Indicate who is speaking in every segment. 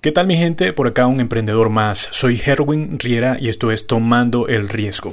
Speaker 1: ¿Qué tal mi gente? Por acá un emprendedor más. Soy Herwin Riera y esto es Tomando el Riesgo.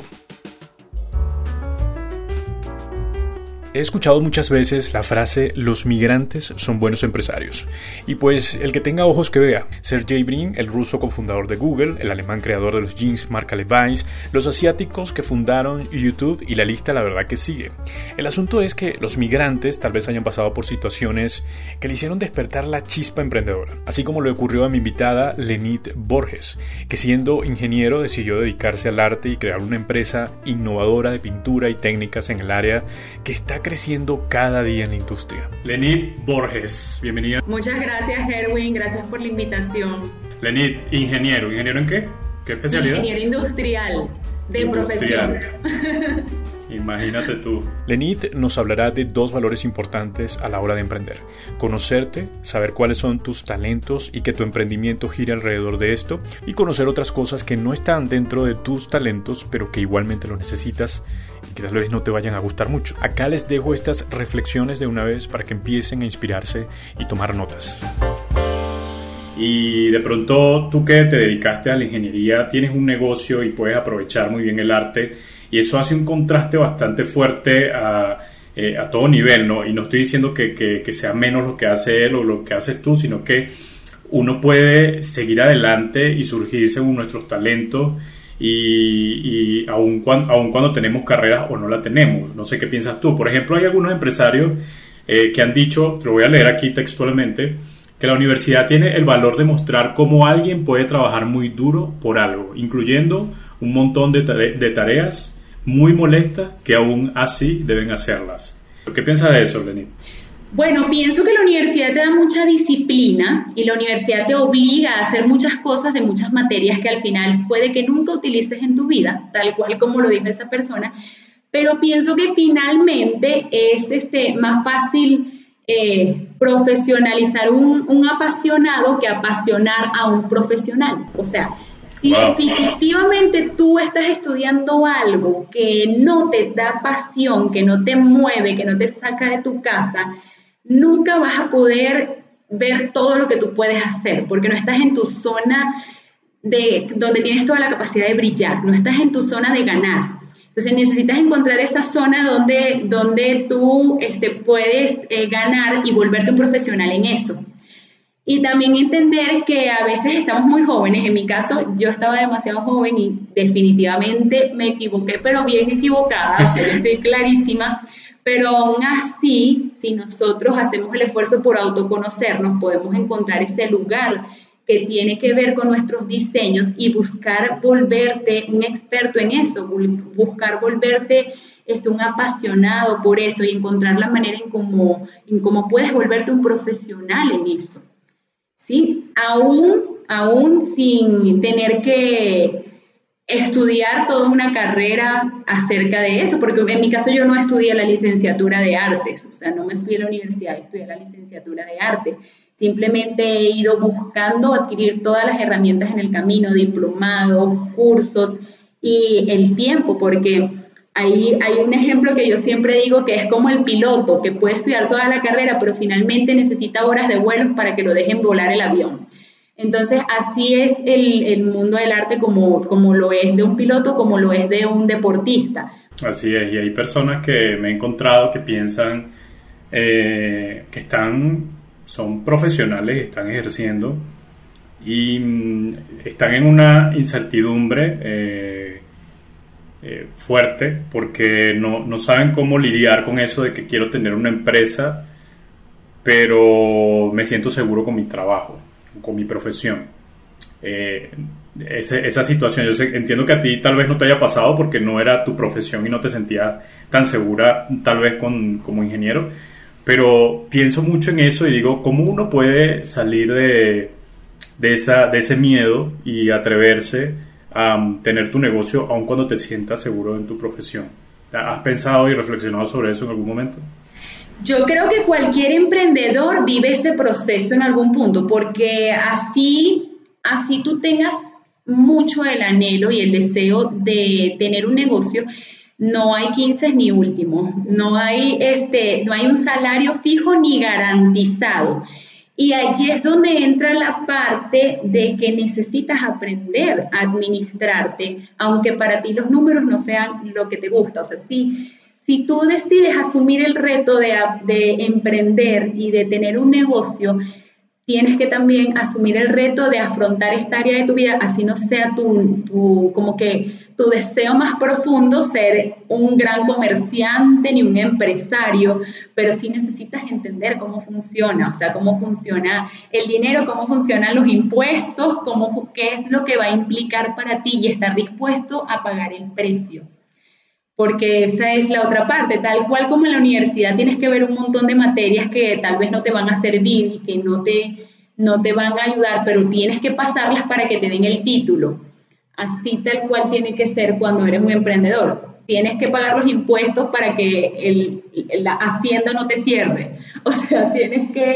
Speaker 1: He escuchado muchas veces la frase los migrantes son buenos empresarios. Y pues el que tenga ojos que vea. Sergey Brin, el ruso cofundador de Google, el alemán creador de los jeans marca Levi's, los asiáticos que fundaron YouTube y la lista la verdad que sigue. El asunto es que los migrantes tal vez hayan pasado por situaciones que le hicieron despertar la chispa emprendedora. Así como le ocurrió a mi invitada Lenit Borges, que siendo ingeniero decidió dedicarse al arte y crear una empresa innovadora de pintura y técnicas en el área que está creciendo cada día en la industria. Lenit Borges, bienvenida.
Speaker 2: Muchas gracias, Erwin, gracias por la invitación.
Speaker 1: Lenit, ingeniero, ¿ingeniero en qué? ¿Qué especialidad?
Speaker 2: Ingeniero industrial, de profesión.
Speaker 1: Imagínate tú. Lenit nos hablará de dos valores importantes a la hora de emprender. Conocerte, saber cuáles son tus talentos y que tu emprendimiento gire alrededor de esto. Y conocer otras cosas que no están dentro de tus talentos, pero que igualmente lo necesitas que tal vez no te vayan a gustar mucho. Acá les dejo estas reflexiones de una vez para que empiecen a inspirarse y tomar notas. Y de pronto tú que te dedicaste a la ingeniería, tienes un negocio y puedes aprovechar muy bien el arte y eso hace un contraste bastante fuerte a, eh, todo nivel, ¿no? Y no estoy diciendo que, que, sea menos lo que hace él o lo que haces tú, sino que uno puede seguir adelante y surgir según nuestros talentos y, y aun, cuando, aun cuando tenemos carreras o no la tenemos. No sé qué piensas tú. Por ejemplo, hay algunos empresarios eh, que han dicho, te lo voy a leer aquí textualmente, que la universidad tiene el valor de mostrar cómo alguien puede trabajar muy duro por algo, incluyendo un montón de, de tareas muy molestas que aún así deben hacerlas. ¿Qué piensas de eso, Lenny?
Speaker 2: Bueno, pienso que la universidad te da mucha disciplina y la universidad te obliga a hacer muchas cosas de muchas materias que al final puede que nunca utilices en tu vida, tal cual como lo dijo esa persona, pero pienso que finalmente es este, más fácil eh, profesionalizar un, un apasionado que apasionar a un profesional. O sea, si definitivamente tú estás estudiando algo que no te da pasión, que no te mueve, que no te saca de tu casa, nunca vas a poder ver todo lo que tú puedes hacer, porque no estás en tu zona de donde tienes toda la capacidad de brillar, no estás en tu zona de ganar. Entonces necesitas encontrar esa zona donde, donde tú este, puedes eh, ganar y volverte un profesional en eso. Y también entender que a veces estamos muy jóvenes. En mi caso, yo estaba demasiado joven y definitivamente me equivoqué, pero bien equivocada, o sea, estoy clarísima. Pero aún así, si nosotros hacemos el esfuerzo por autoconocernos, podemos encontrar ese lugar que tiene que ver con nuestros diseños y buscar volverte un experto en eso, buscar volverte este, un apasionado por eso y encontrar la manera en cómo, en cómo puedes volverte un profesional en eso. ¿sí? Aún, aún sin tener que estudiar toda una carrera acerca de eso, porque en mi caso yo no estudié la licenciatura de artes, o sea, no me fui a la universidad, estudié la licenciatura de arte. Simplemente he ido buscando adquirir todas las herramientas en el camino, diplomados, cursos y el tiempo, porque hay, hay un ejemplo que yo siempre digo que es como el piloto, que puede estudiar toda la carrera, pero finalmente necesita horas de vuelo para que lo dejen volar el avión. Entonces, así es el, mundo del arte como, como lo es de un piloto, como lo es de un deportista.
Speaker 1: Así es, y hay personas que me he encontrado que piensan eh, que están, son profesionales, están ejerciendo y mm, están en una incertidumbre. Eh, eh, fuerte porque no, no, saben cómo lidiar con eso de que quiero tener una empresa, pero me siento seguro con mi trabajo, con mi profesión. Eh, esa situación, yo entiendo que a ti tal vez no te haya pasado porque no era tu profesión y no te sentías tan segura tal vez con, como ingeniero, pero pienso mucho en eso y digo, ¿cómo uno puede salir de, de, esa, de ese miedo y atreverse? tener tu negocio aun cuando te sientas seguro en tu profesión. ¿Has pensado y reflexionado sobre eso en algún momento?
Speaker 2: Yo creo que cualquier emprendedor vive ese proceso en algún punto, porque así, así tú tengas mucho el anhelo y el deseo de tener un negocio, no hay 15 ni último, no hay, este, no hay un salario fijo ni garantizado. Y allí es donde entra la parte de que necesitas aprender a administrarte, aunque para ti los números no sean lo que te gusta. O sea, si, si tú decides asumir el reto de, de emprender y de tener un negocio, tienes que también asumir el reto de afrontar esta área de tu vida, así no sea tu, tu, como que tu deseo más profundo ser un gran comerciante ni un empresario, pero sí necesitas entender cómo funciona, o sea, cómo funciona el dinero, cómo funcionan los impuestos, cómo, qué es lo que va a implicar para ti y estar dispuesto a pagar el precio porque esa es la otra parte, tal cual como en la universidad tienes que ver un montón de materias que tal vez no te van a servir y que no te, no te van a ayudar, pero tienes que pasarlas para que te den el título. Así tal cual tiene que ser cuando eres un emprendedor. Tienes que pagar los impuestos para que el, la hacienda no te cierre. O sea, tienes que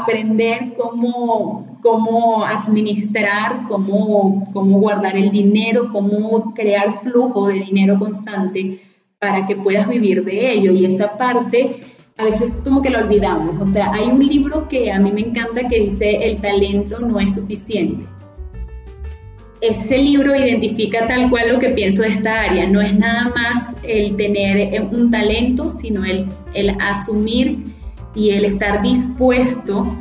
Speaker 2: aprender cómo, cómo administrar, cómo, cómo guardar el dinero, cómo crear flujo de dinero constante para que puedas vivir de ello. Y esa parte a veces como que lo olvidamos. O sea, hay un libro que a mí me encanta que dice el talento no es suficiente. Ese libro identifica tal cual lo que pienso de esta área. No es nada más el tener un talento, sino el, el asumir y el estar dispuesto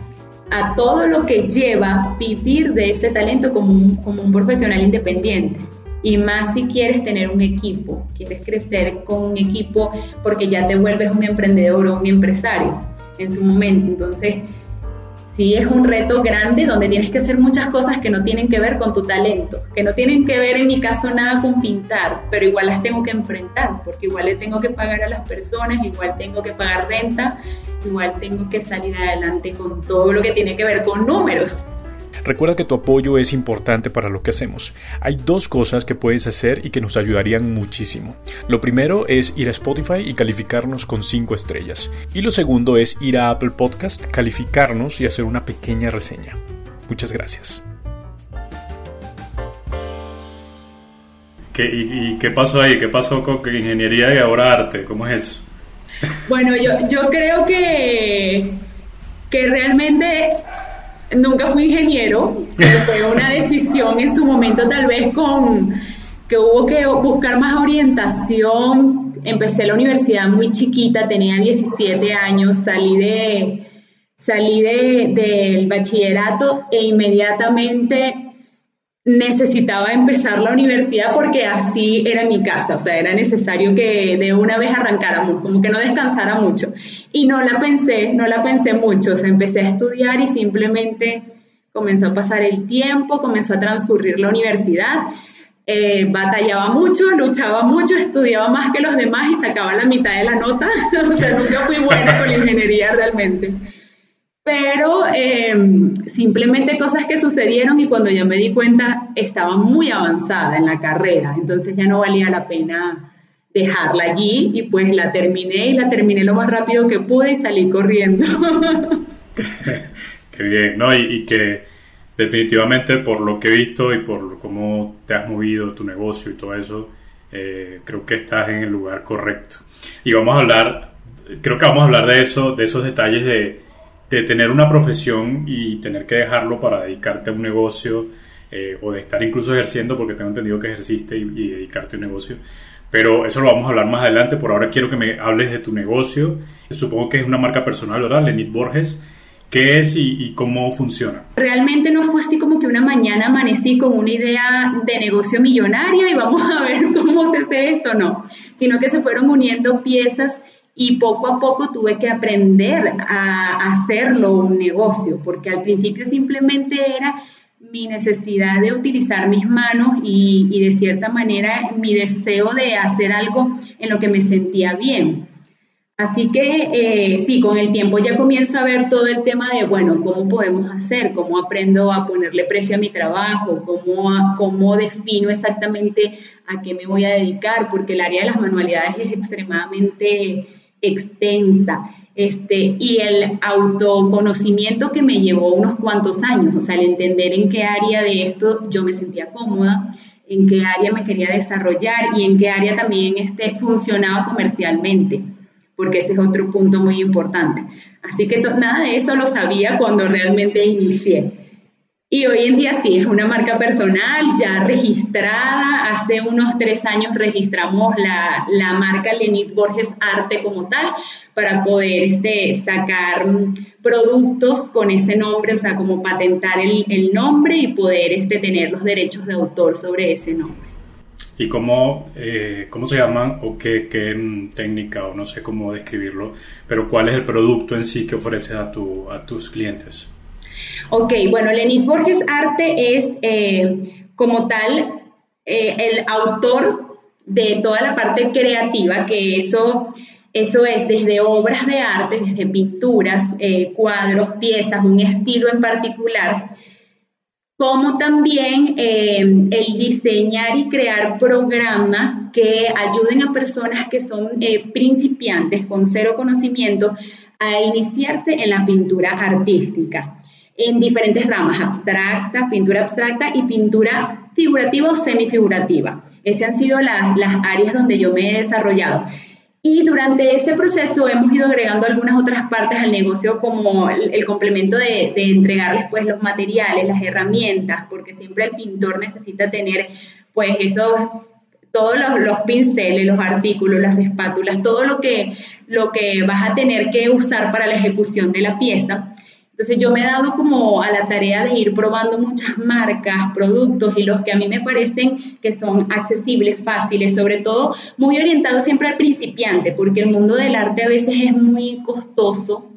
Speaker 2: a todo lo que lleva vivir de ese talento como un, como un profesional independiente. Y más si quieres tener un equipo, quieres crecer con un equipo porque ya te vuelves un emprendedor o un empresario en su momento. Entonces, sí es un reto grande donde tienes que hacer muchas cosas que no tienen que ver con tu talento, que no tienen que ver en mi caso nada con pintar, pero igual las tengo que enfrentar, porque igual le tengo que pagar a las personas, igual tengo que pagar renta, igual tengo que salir adelante con todo lo que tiene que ver con números.
Speaker 3: Recuerda que tu apoyo es importante para lo que hacemos. Hay dos cosas que puedes hacer y que nos ayudarían muchísimo. Lo primero es ir a Spotify y calificarnos con 5 estrellas. Y lo segundo es ir a Apple Podcast, calificarnos y hacer una pequeña reseña. Muchas gracias.
Speaker 1: y, qué pasó ahí? ¿Qué pasó con ingeniería y ahora arte? ¿Cómo es eso?
Speaker 2: Bueno, yo, yo creo que, que realmente nunca fui ingeniero, pero fue una decisión en su momento tal vez con que hubo que buscar más orientación. Empecé la universidad muy chiquita, tenía 17 años, salí de salí de, del bachillerato e inmediatamente necesitaba empezar la universidad porque así era mi casa, o sea, era necesario que de una vez arrancáramos, como que no descansara mucho. Y no la pensé, no la pensé mucho, o sea, empecé a estudiar y simplemente comenzó a pasar el tiempo, comenzó a transcurrir la universidad, eh, batallaba mucho, luchaba mucho, estudiaba más que los demás y sacaba la mitad de la nota, o sea, nunca fui buena con la ingeniería realmente pero em, simplemente cosas que sucedieron y cuando yo me di cuenta estaba muy avanzada en la carrera, entonces ya no valía la pena dejarla allí y pues la terminé y la terminé lo más rápido que pude y salí corriendo.
Speaker 1: Qué bien, ¿no? Y, que definitivamente por lo que he visto y por cómo te has movido tu negocio y todo eso, eh, creo que estás en el lugar correcto. Y vamos a hablar, creo que vamos a hablar de eso, de esos detalles de de tener una profesión y tener que dejarlo para dedicarte a un negocio eh, o de estar incluso ejerciendo, porque tengo entendido que ejerciste y, dedicarte a un negocio. Pero eso lo vamos a hablar más adelante. Por ahora quiero que me hables de tu negocio. Supongo que es una marca personal, ¿verdad? Lenit Borges. ¿Qué es y, cómo funciona?
Speaker 2: Realmente no fue así como que una mañana amanecí con una idea de negocio millonaria y vamos a ver cómo se hace esto, no, sino que se fueron uniendo piezas y poco a poco tuve que aprender a hacerlo un negocio, porque al principio simplemente era mi necesidad de utilizar mis manos y, de cierta manera mi deseo de hacer algo en lo que me sentía bien. Así que eh, sí, con el tiempo ya comienzo a ver todo el tema de, bueno, ¿cómo podemos hacer? ¿Cómo aprendo a ponerle precio a mi trabajo? ¿Cómo, cómo defino exactamente a qué me voy a dedicar? Porque el área de las manualidades es extremadamente extensa. Este, y el autoconocimiento que me llevó unos cuantos años, o sea, el entender en qué área de esto yo me sentía cómoda, en qué área me quería desarrollar y en qué área también este, funcionaba comercialmente porque ese es otro punto muy importante. Así que nada de eso lo sabía cuando realmente inicié. Y hoy en día sí, es una marca personal ya registrada. Hace unos tres años registramos la, la marca Lenit Borges Arte como tal para poder este, sacar productos con ese nombre, o sea, como patentar el, el nombre y poder este, tener los derechos de autor sobre ese nombre.
Speaker 1: ¿Y cómo, eh, cómo se llaman o qué, qué, técnica o no sé cómo describirlo, pero cuál es el producto en sí que ofreces a, tu, a tus clientes?
Speaker 2: Ok, bueno, Lenit Borges Arte es eh, como tal eh, el autor de toda la parte creativa, que eso, eso es desde obras de arte, desde pinturas, eh, cuadros, piezas, un estilo en particular, como también el diseñar y crear programas que ayuden a personas que son principiantes con cero conocimiento a iniciarse en la pintura artística en diferentes ramas, abstracta, pintura abstracta y pintura figurativa o semifigurativa. Esas han sido las, áreas donde yo me he desarrollado. Y durante ese proceso hemos ido agregando algunas otras partes al negocio como el, complemento de, entregarles pues los materiales, las herramientas, porque siempre el pintor necesita tener pues esos, todos los, los, pinceles, los artículos, las espátulas, todo lo que, lo que vas a tener que usar para la ejecución de la pieza. Entonces yo me he dado como a la tarea de ir probando muchas marcas, productos y los que a mí me parecen que son accesibles, fáciles, sobre todo muy orientados siempre al principiante, porque el mundo del arte a veces es muy costoso.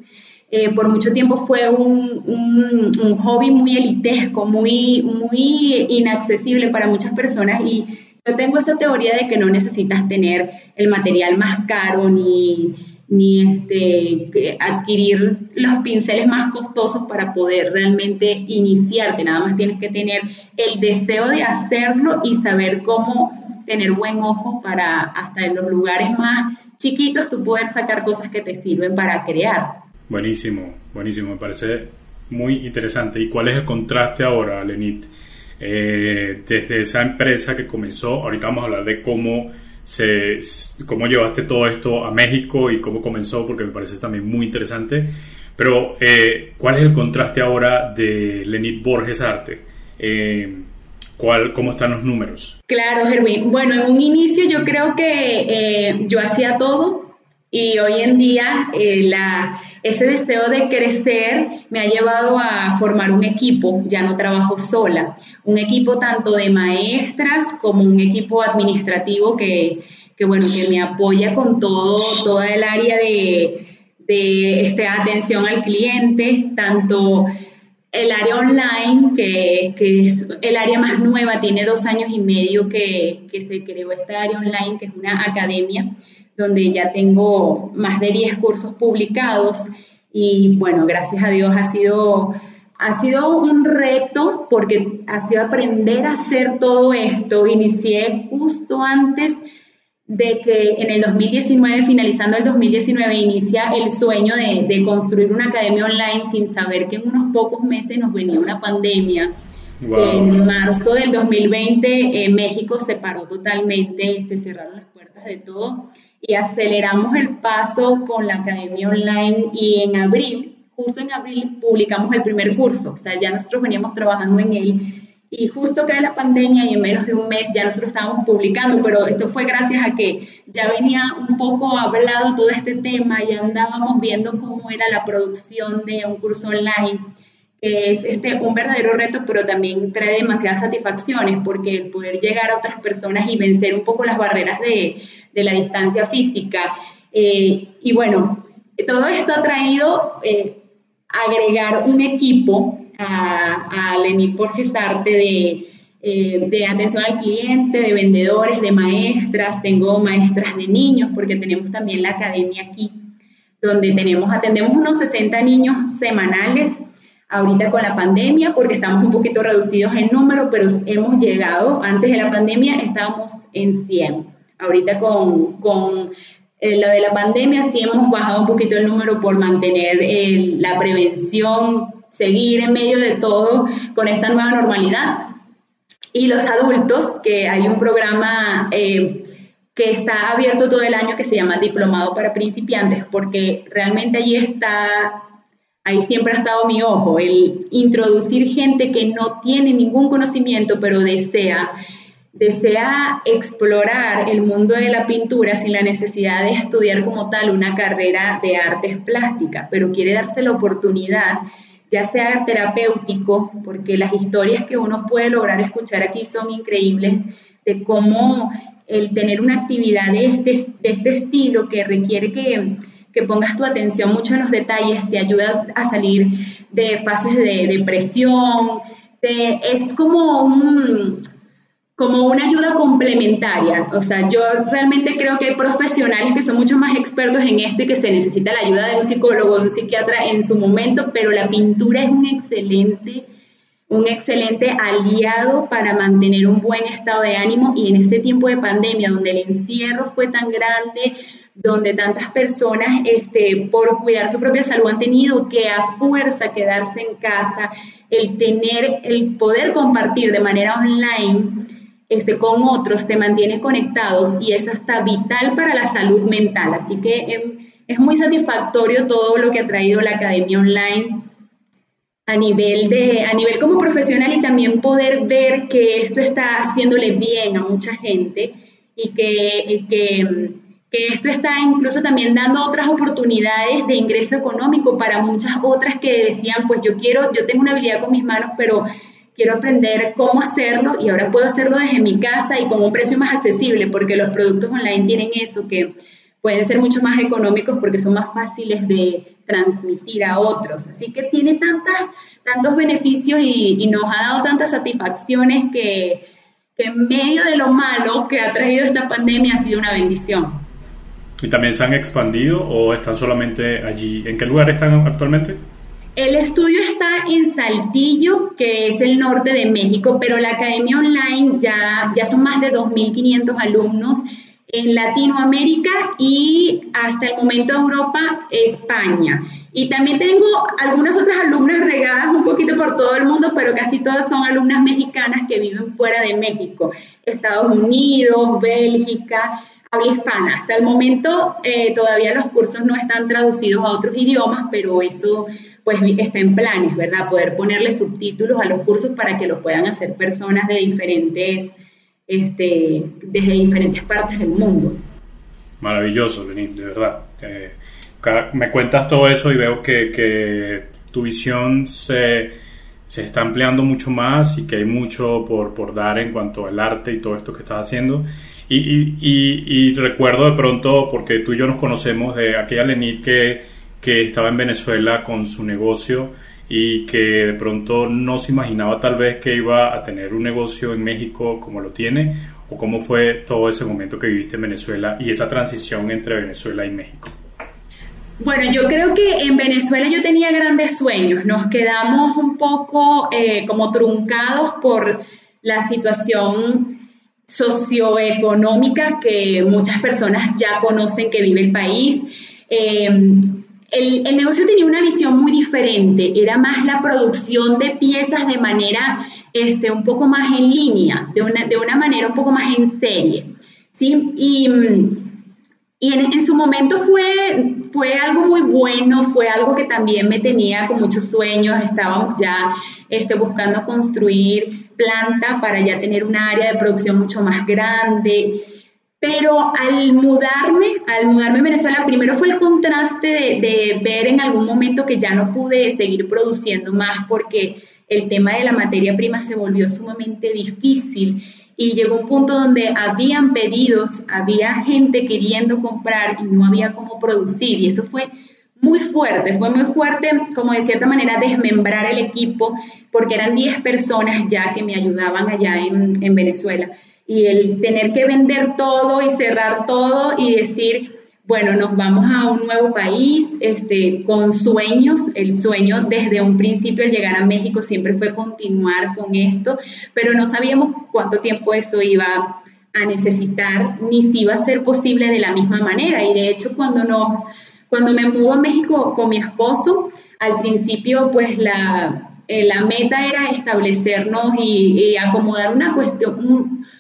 Speaker 2: Eh, por mucho tiempo fue un, un, hobby muy elitesco, muy, muy inaccesible para muchas personas y yo tengo esa teoría de que no necesitas tener el material más caro ni ni este, adquirir los pinceles más costosos para poder realmente iniciarte. Nada más tienes que tener el deseo de hacerlo y saber cómo tener buen ojo para hasta en los lugares más chiquitos tú poder sacar cosas que te sirven para crear.
Speaker 1: Buenísimo, buenísimo, me parece muy interesante. ¿Y cuál es el contraste ahora, Lenit? Eh, desde esa empresa que comenzó, ahorita vamos a hablar de cómo se, cómo llevaste todo esto a México y cómo comenzó, porque me parece también muy interesante. Pero, eh, ¿cuál es el contraste ahora de Lenit Borges Arte? Eh, ¿cuál, ¿Cómo están los números?
Speaker 2: Claro, Gerwin. Bueno, en un inicio yo creo que eh, yo hacía todo y hoy en día la ese deseo de crecer me ha llevado a formar un equipo, ya no trabajo sola, un equipo tanto de maestras como un equipo administrativo que, bueno, que me apoya con todo, toda el área de, este, atención al cliente, tanto el área online, que, es el área más nueva, tiene dos años y medio que, que se creó esta área online, que es una academia donde ya tengo más de 10 cursos publicados y bueno, gracias a Dios ha sido, ha sido un reto porque ha sido aprender a hacer todo esto. Inicié justo antes de que en el 2019, finalizando el 2019, inicia el sueño de, construir una academia online sin saber que en unos pocos meses nos venía una pandemia. En marzo del 2020 México se paró totalmente, se cerraron las puertas de todo y aceleramos el paso con la academia online y en abril, justo en abril, publicamos el primer curso. O sea, ya nosotros veníamos trabajando en él y justo cae la pandemia y en menos de un mes ya nosotros estábamos publicando, pero esto fue gracias a que ya venía un poco hablado todo este tema y andábamos viendo cómo era la producción de un curso online es este, un verdadero reto, pero también trae demasiadas satisfacciones porque el poder llegar a otras personas y vencer un poco las barreras de, de la distancia física. Eh, y bueno, todo esto ha traído eh, agregar un equipo a, a Lenit Borges Arte de, eh, de atención al cliente, de vendedores, de maestras. Tengo maestras de niños porque tenemos también la academia aquí donde tenemos, atendemos unos 60 niños semanales ahorita con la pandemia porque estamos un poquito reducidos en número, pero hemos llegado, antes de la pandemia estábamos en 100. Ahorita con, con eh, lo de la pandemia sí hemos bajado un poquito el número por mantener la prevención, seguir en medio de todo con esta nueva normalidad. Y los adultos, que hay un programa... Eh, que está abierto todo el año que se llama Diplomado para Principiantes, porque realmente allí está, ahí siempre ha estado mi ojo, el introducir gente que no tiene ningún conocimiento, pero desea desea explorar el mundo de la pintura sin la necesidad de estudiar como tal una carrera de artes plásticas, pero quiere darse la oportunidad, ya sea terapéutico, porque las historias que uno puede lograr escuchar aquí son increíbles, de cómo el tener una actividad de este, de este estilo que requiere que, que pongas tu atención mucho en los detalles, te ayuda a salir de fases de depresión, es como un como una ayuda complementaria. O sea, yo realmente creo que hay profesionales que son mucho más expertos en esto y que se necesita la ayuda de un psicólogo, de un psiquiatra en su momento, pero la pintura es un excelente un excelente aliado para mantener un buen estado de ánimo y en este tiempo de pandemia donde el encierro fue tan grande, donde tantas personas este, por cuidar su propia salud han tenido que a fuerza quedarse en casa, el tener, el poder compartir de manera online este, con otros te mantiene conectados y es hasta vital para la salud mental. Así que em, es muy satisfactorio todo lo que ha traído la academia online a nivel de a nivel como profesional y también poder ver que esto está haciéndole bien a mucha gente y que, que, que esto está incluso también dando otras oportunidades de ingreso económico para muchas otras que decían pues yo quiero yo tengo una habilidad con mis manos pero quiero aprender cómo hacerlo y ahora puedo hacerlo desde mi casa y con un precio más accesible, porque los productos online tienen eso, que pueden ser mucho más económicos porque son más fáciles de transmitir a otros. Así que tiene tantas, tantos beneficios y, nos ha dado tantas satisfacciones que, que en medio de lo malo que ha traído esta pandemia ha sido una bendición.
Speaker 1: ¿Y también se han expandido o están solamente allí? ¿En qué lugar están actualmente?
Speaker 2: El estudio está en Saltillo, que es el norte de México, pero la academia online ya, ya son más de 2.500 alumnos en Latinoamérica y hasta el momento Europa, España. Y también tengo algunas otras alumnas regadas un poquito por todo el mundo, pero casi todas son alumnas mexicanas que viven fuera de México, Estados Unidos, Bélgica, habla hispana. Hasta el momento eh, todavía los cursos no están traducidos a otros idiomas, pero eso pues está en planes, ¿verdad? Poder ponerle subtítulos a los cursos para que lo puedan hacer personas de diferentes, este, desde diferentes partes del mundo.
Speaker 1: Maravilloso, Lenín, de verdad. Eh, me cuentas todo eso y veo que, tu visión se, está ampliando mucho más y que hay mucho por, por dar en cuanto al arte y todo esto que estás haciendo. Y, y recuerdo de pronto, porque tú y yo nos conocemos, de aquella Lenit que que estaba en Venezuela con su negocio y que de pronto no se imaginaba tal vez que iba a tener un negocio en México como lo tiene o cómo fue todo ese momento que viviste en Venezuela y esa transición entre Venezuela y México.
Speaker 2: Bueno, yo creo que en Venezuela yo tenía grandes sueños, nos quedamos un poco eh, como truncados por la situación socioeconómica que muchas personas ya conocen que vive el país. Eh, el, negocio tenía una visión muy diferente, era más la producción de piezas de manera este, un poco más en línea, de una, de una manera un poco más en serie. ¿sí? Y, y en, su momento fue, fue algo muy bueno, fue algo que también me tenía con muchos sueños, estábamos ya este, buscando construir planta para ya tener un área de producción mucho más grande. Pero al mudarme, al mudarme a Venezuela, primero fue el contraste de, ver en algún momento que ya no pude seguir produciendo más porque el tema de la materia prima se volvió sumamente difícil. Y llegó un punto donde habían pedidos, había gente queriendo comprar y no había cómo producir. Y eso fue muy fuerte, fue muy fuerte como de cierta manera desmembrar el equipo porque eran 10 personas ya que me ayudaban allá en, en Venezuela y el tener que vender todo y cerrar todo y decir, bueno, nos vamos a un nuevo país este, con sueños. El sueño desde un principio al llegar a México siempre fue continuar con esto, pero no sabíamos cuánto tiempo eso iba a necesitar ni si iba a ser posible de la misma manera. Y de hecho, cuando, nos, cuando me mudo a México con mi esposo, al principio pues la, eh, la meta era establecernos y, acomodar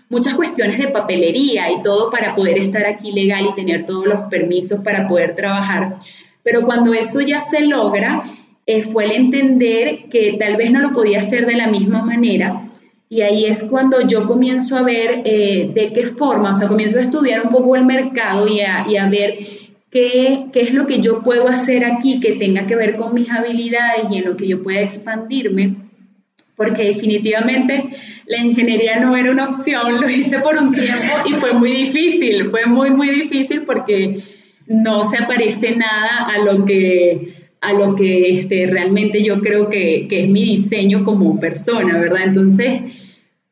Speaker 2: muchas cuestiones de papelería y todo para poder estar aquí legal y tener todos los permisos para poder trabajar. Pero cuando eso ya se logra, eh, fue el entender que tal vez no lo podía hacer de la misma manera. Y ahí es cuando yo comienzo a ver eh, de qué forma, o sea, comienzo a estudiar un poco el mercado y a, y a ver qué, qué, es lo que yo puedo hacer aquí que tenga que ver con mis habilidades y en lo que yo pueda expandirme. Porque definitivamente la ingeniería no era una opción, lo hice por un tiempo y fue muy difícil, fue muy, muy difícil porque no se aparece nada a lo que a lo que este, realmente yo creo que, es mi diseño como persona, ¿verdad? Entonces,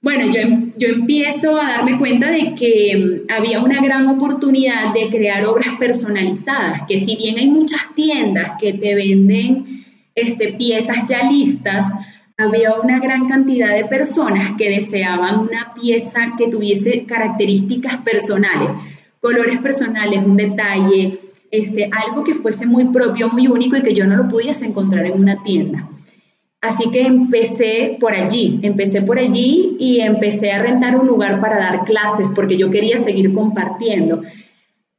Speaker 2: bueno, yo, em, yo empiezo a darme cuenta de que mm, había una gran oportunidad de crear obras personalizadas, que si bien hay muchas tiendas que te venden este, piezas ya listas, había una gran cantidad de personas que deseaban una pieza que tuviese características personales, colores personales, un detalle, este, algo que fuese muy propio, muy único y que yo no lo pudiese encontrar en una tienda. Así que empecé por allí, empecé por allí y empecé a rentar un lugar para dar clases porque yo quería seguir compartiendo.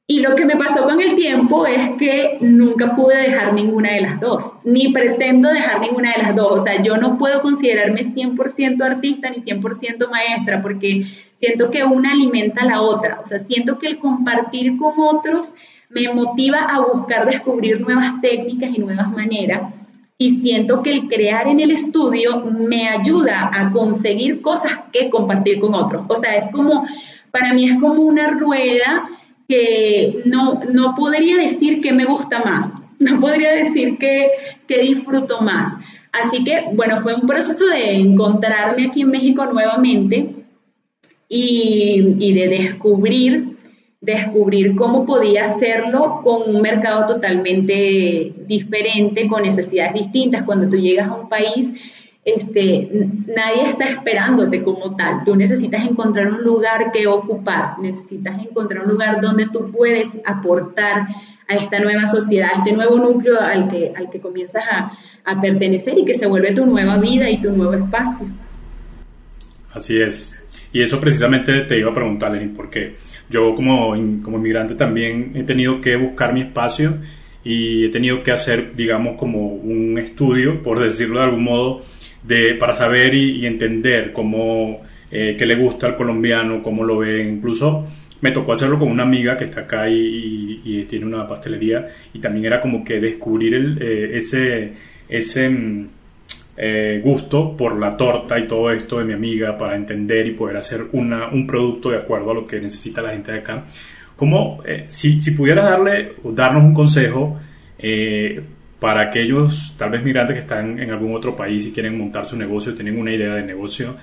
Speaker 2: Y lo que me pasó con el tiempo es que nunca pude dejar ninguna de las dos, ni pretendo dejar ninguna de las dos. O sea, yo no puedo considerarme 100% artista ni 100% maestra porque siento que una alimenta a la otra. O sea, siento que el compartir con otros me motiva a buscar descubrir nuevas técnicas y nuevas maneras y siento que el crear en el estudio me ayuda a conseguir cosas que compartir con otros. O sea, es como, para mí es como una rueda que no, no podría decir que me gusta más, no podría decir que, que disfruto más. Así que, bueno, fue un proceso de encontrarme aquí en México nuevamente y, y de descubrir descubrir cómo podía hacerlo con un mercado totalmente diferente, con necesidades distintas. Cuando tú llegas a un país, este, nadie está esperándote como tal. Tú necesitas encontrar un lugar que ocupar, necesitas encontrar un lugar donde tú puedes aportar a esta nueva sociedad, a este nuevo núcleo al que, al que comienzas a, pertenecer y que se vuelve tu nueva vida y tu nuevo espacio.
Speaker 1: Así es. Y eso precisamente te iba a preguntar, Lenin, porque yo como, como inmigrante también he tenido que buscar mi espacio y he tenido que hacer, digamos, como un estudio, por decirlo de algún modo, de, para saber y, entender cómo, eh, qué le gusta al colombiano, cómo lo ve. Incluso me tocó hacerlo con una amiga que está acá y, tiene una pastelería y también era como que descubrir el, eh, ese, ese mm, eh, gusto por la torta y todo esto de mi amiga para entender y poder hacer una, un producto de acuerdo a lo que necesita la gente de acá. Como eh, si, si pudiera darle, darnos un consejo eh, para aquellos tal vez migrantes que están en algún otro país y quieren montar su negocio, tienen una idea de negocio,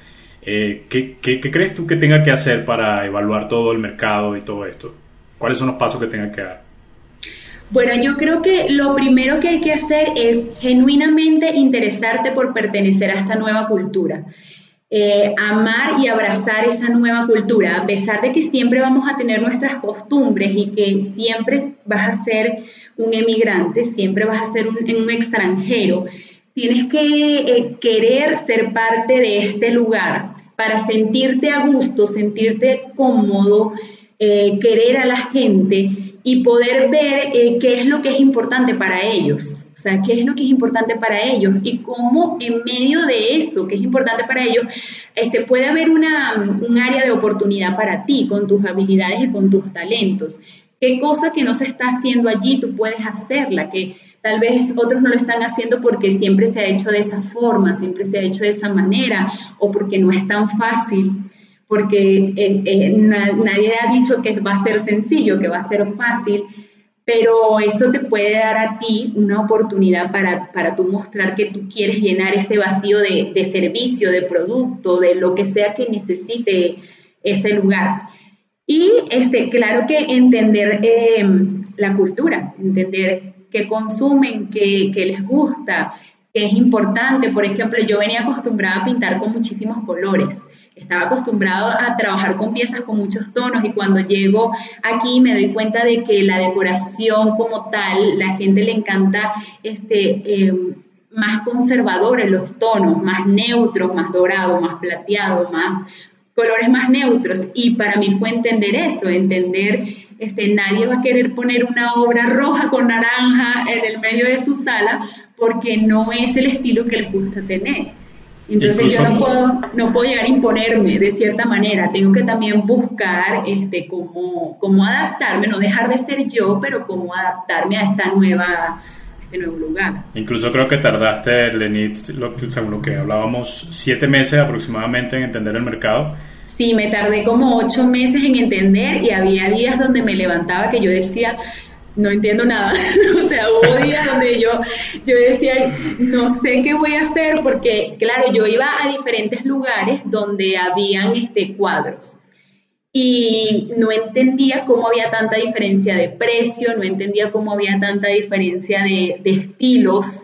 Speaker 1: ¿qué, qué, qué crees tú que tenga que hacer para evaluar todo el mercado y todo esto? ¿Cuáles son los pasos que tenga que dar?
Speaker 2: Bueno, yo creo que lo primero que hay que hacer es genuinamente interesarte por pertenecer a esta nueva cultura. Eh, amar y abrazar esa nueva cultura, a pesar de que siempre vamos a tener nuestras costumbres y que siempre vas a ser un emigrante, siempre vas a ser un, extranjero, tienes que eh, querer ser parte de este lugar para sentirte a gusto, sentirte cómodo, eh, querer a la gente y poder ver eh, qué es lo que es importante para ellos, o sea, qué es lo que es importante para ellos y cómo en medio de eso que es importante para ellos, este, puede haber una, un área de oportunidad para ti con tus habilidades y con tus talentos. ¿Qué cosa que no se está haciendo allí tú puedes hacerla? Que tal vez otros no lo están haciendo porque siempre se ha hecho de esa forma, siempre se ha hecho de esa manera o porque no es tan fácil porque eh, eh, nadie ha dicho que va a ser sencillo, que va a ser fácil, pero eso te puede dar a ti una oportunidad para, para tú mostrar que tú quieres llenar ese vacío de, servicio, de producto, de lo que sea que necesite ese lugar. Y este, claro que entender eh, la cultura, entender qué consumen, qué les gusta, qué es importante. Por ejemplo, yo venía acostumbrada a pintar con muchísimos colores estaba acostumbrado a trabajar con piezas con muchos tonos y cuando llego aquí me doy cuenta de que la decoración como tal, la gente le encanta este, em, más conservadores los tonos, más neutros, más dorados, más plateados, más colores más neutros. Y para mí fue entender eso, entender, este, nadie va a querer poner una obra roja con naranja en el medio de su sala porque no es el estilo que les gusta tener. Entonces yo no puedo, no puedo llegar a imponerme de cierta manera, tengo que también buscar este, cómo, cómo adaptarme, no dejar de ser yo, pero cómo adaptarme a esta nueva, este nuevo lugar.
Speaker 1: Incluso creo que tardaste, Lenit, según lo que hablábamos, siete meses aproximadamente en entender el mercado.
Speaker 2: Sí, me tardé como ocho meses en entender y había días donde me levantaba que yo decía, no entiendo nada. o sea, hubo días donde yo, yo decía, no sé qué voy a hacer, porque, claro, yo iba a diferentes lugares donde habían este, cuadros y no entendía cómo había tanta diferencia de precio, no entendía cómo había tanta diferencia de, de estilos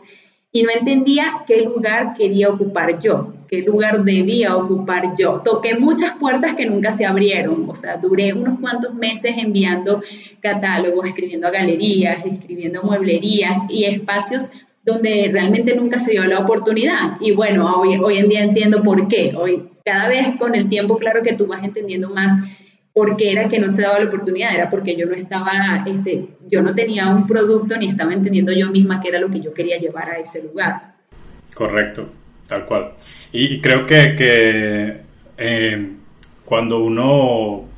Speaker 2: y no entendía qué lugar quería ocupar yo qué lugar debía ocupar yo. Toqué muchas puertas que nunca se abrieron, o sea, duré unos cuantos meses enviando catálogos, escribiendo a galerías, escribiendo mueblerías y espacios donde realmente nunca se dio la oportunidad. Y bueno, hoy, hoy en día entiendo por qué. Hoy, cada vez con el tiempo, claro que tú vas entendiendo más por qué era que no se daba la oportunidad, era porque yo no estaba, este, yo no tenía un producto ni estaba entendiendo yo misma qué era lo que yo quería llevar a ese lugar.
Speaker 1: Correcto, tal cual. Y creo que, eh, cuando uno,